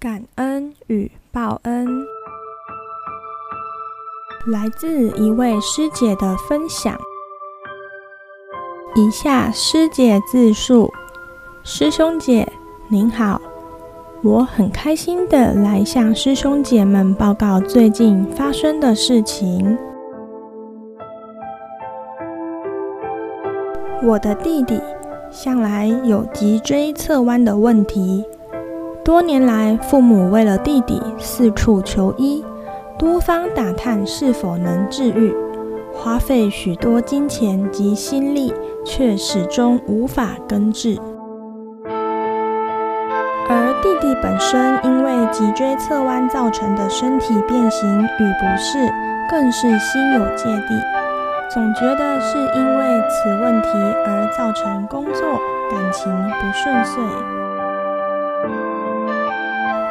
感恩与报恩，来自一位师姐的分享。以下师姐自述：师兄姐您好，我很开心的来向师兄姐们报告最近发生的事情。我的弟弟向来有脊椎侧弯的问题。多年来，父母为了弟弟四处求医，多方打探是否能治愈，花费许多金钱及心力，却始终无法根治。而弟弟本身因为脊椎侧弯造成的身体变形与不适，更是心有芥蒂，总觉得是因为此问题而造成工作、感情不顺遂。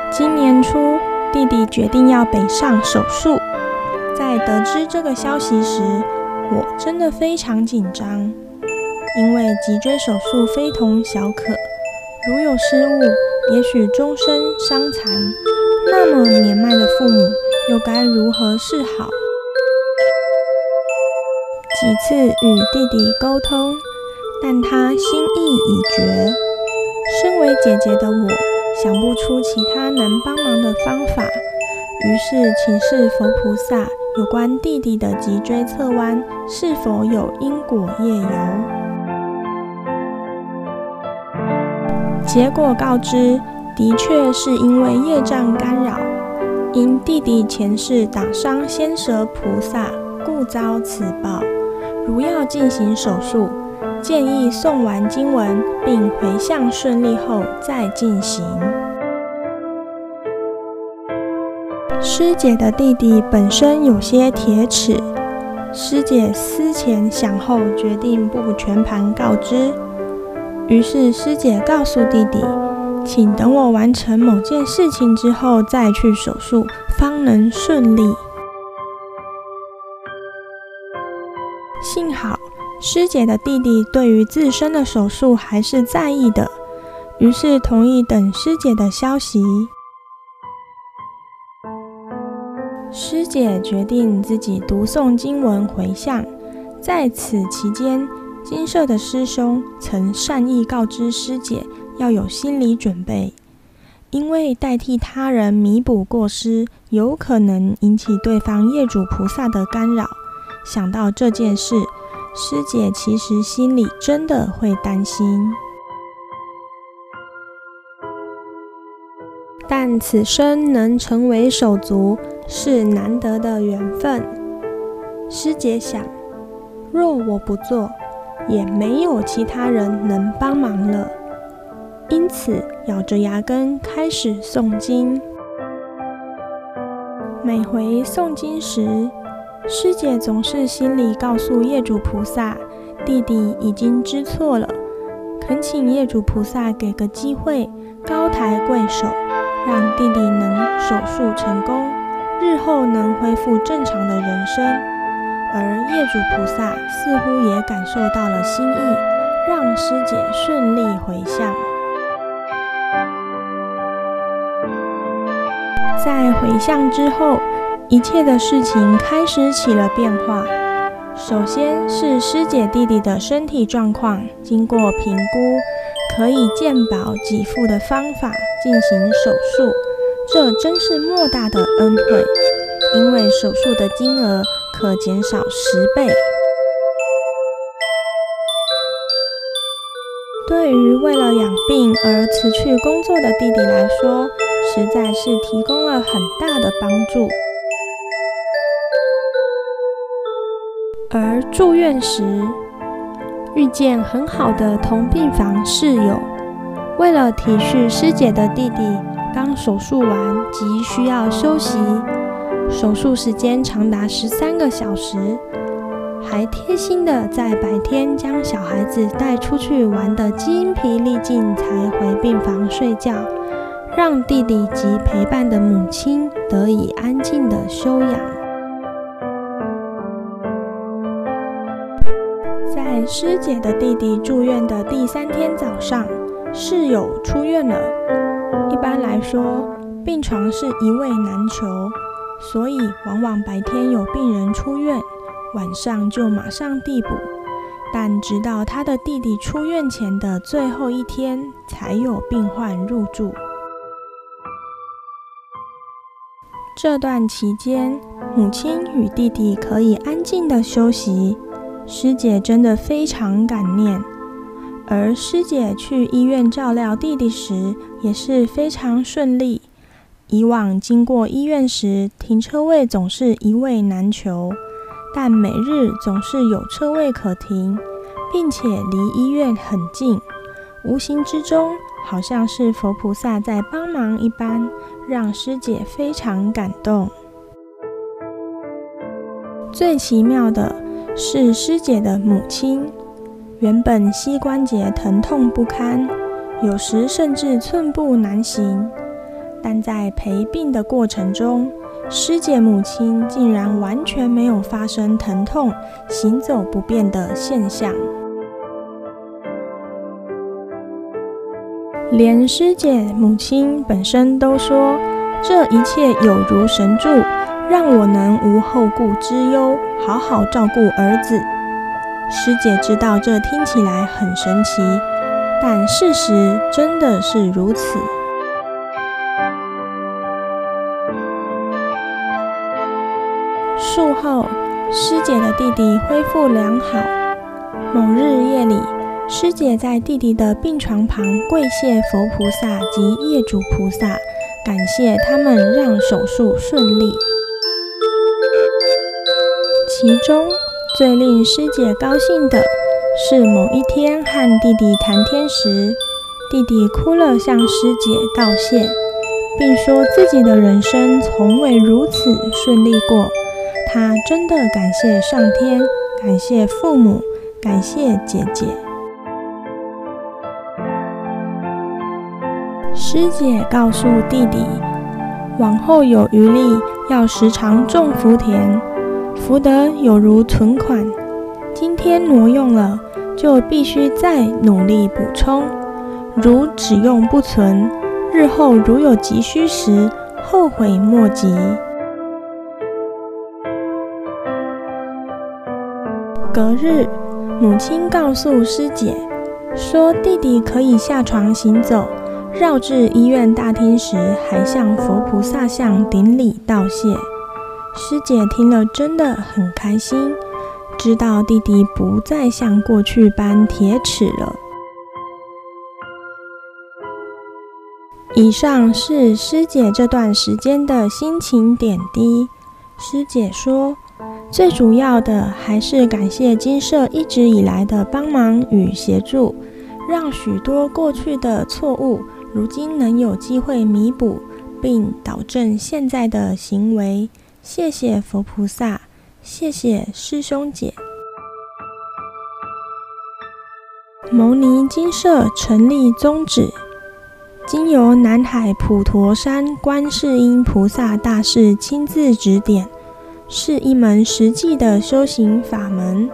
今年初，弟弟决定要北上手术。在得知这个消息时，我真的非常紧张，因为脊椎手术非同小可，如有失误，也许终身伤残。那么年迈的父母又该如何是好？几次与弟弟沟通，但他心意已决。身为姐姐的我。想不出其他能帮忙的方法，于是请示佛菩萨有关弟弟的脊椎侧弯是否有因果业由。结果告知，的确是因为业障干扰，因弟弟前世打伤仙蛇菩萨，故遭此报。如要进行手术，建议诵完经文并回向顺利后再进行。师姐的弟弟本身有些铁齿，师姐思前想后，决定不全盘告知。于是师姐告诉弟弟：“请等我完成某件事情之后再去手术，方能顺利。”幸好。师姐的弟弟对于自身的手术还是在意的，于是同意等师姐的消息。师姐决定自己读诵经文回向，在此期间，金舍的师兄曾善意告知师姐要有心理准备，因为代替他人弥补过失，有可能引起对方业主菩萨的干扰。想到这件事。师姐其实心里真的会担心，但此生能成为手足是难得的缘分。师姐想，若我不做，也没有其他人能帮忙了，因此咬着牙根开始诵经。每回诵经时，师姐总是心里告诉业主菩萨，弟弟已经知错了，恳请业主菩萨给个机会，高抬贵手，让弟弟能手术成功，日后能恢复正常的人生。而业主菩萨似乎也感受到了心意，让师姐顺利回向。在回向之后。一切的事情开始起了变化。首先是师姐弟弟的身体状况，经过评估，可以健保给付的方法进行手术，这真是莫大的恩惠，因为手术的金额可减少十倍。对于为了养病而辞去工作的弟弟来说，实在是提供了很大的帮助。而住院时，遇见很好的同病房室友，为了体恤师姐的弟弟刚手术完即需要休息，手术时间长达十三个小时，还贴心的在白天将小孩子带出去玩的精疲力尽，才回病房睡觉，让弟弟及陪伴的母亲得以安静的休养。师姐的弟弟住院的第三天早上，室友出院了。一般来说，病床是一位难求，所以往往白天有病人出院，晚上就马上递补。但直到他的弟弟出院前的最后一天，才有病患入住。这段期间，母亲与弟弟可以安静的休息。师姐真的非常感念。而师姐去医院照料弟弟时，也是非常顺利。以往经过医院时，停车位总是一位难求。但每日总是有车位可停，并且离医院很近，无形之中好像是佛菩萨在帮忙一般，让师姐非常感动。最奇妙的是师姐的母亲，原本膝关节疼痛不堪，有时甚至寸步难行，但在陪病的过程中，师姐母亲竟然完全没有发生疼痛、行走不便的现象，连师姐母亲本身都说：“这一切有如神助，让我能无后顾之忧，好好照顾儿子。”师姐知道这听起来很神奇，但事实真的是如此。术后，师姐的弟弟恢复良好。某日夜里，师姐在弟弟的病床旁跪谢佛菩萨及业主菩萨，感谢他们让手术顺利。其中最令师姐高兴的是，某一天和弟弟谈天时，弟弟哭了向师姐道谢，并说自己的人生从未如此顺利过。他真的感谢上天，感谢父母，感谢姐姐。师姐告诉弟弟，往后有余力要时常种福田，福德有如存款，今天挪用了，就必须再努力补充。如只用不存，日后如有急需时，后悔莫及。隔日，母亲告诉师姐，说弟弟可以下床行走，绕至医院大厅时，还向佛菩萨像顶礼道谢。师姐听了真的很开心，知道弟弟不再像过去般铁齿了。以上是师姐这段时间的心情点滴。师姐说。最主要的还是感谢金社一直以来的帮忙与协助，让许多过去的错误，如今能有机会弥补，并导正现在的行为。谢谢佛菩萨，谢谢师兄姐。牟尼精舍成立宗旨，经由南海普陀山观世音菩萨大士亲自指点。是一门实际的修行法门，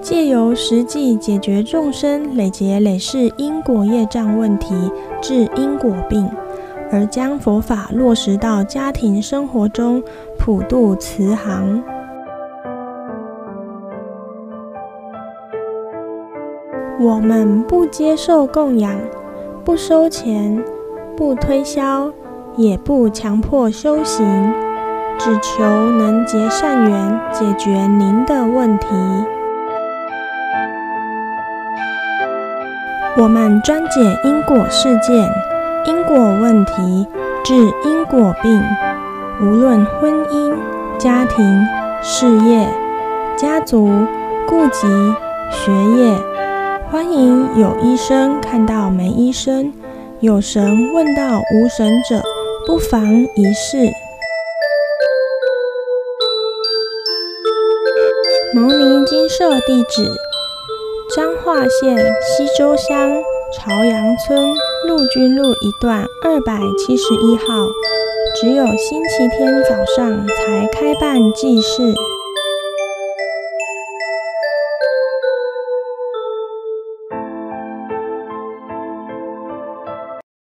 借由实际解决众生累劫累世因果业障问题，治因果病，而将佛法落实到家庭生活中，普渡慈航。我们不接受供养，不收钱，不推销，也不强迫修行。只求能结善缘，解决您的问题。我们专解因果事件、因果问题，治因果病。无论婚姻、家庭、事业、家族、顾及、学业，欢迎有医生看到没医生，有神问到无神者，不妨一试。牟尼精舍地址：彰化县溪州乡朝阳村陆军路一段二百七十一号。只有星期天早上才开办祭祀。